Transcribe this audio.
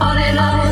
all alone.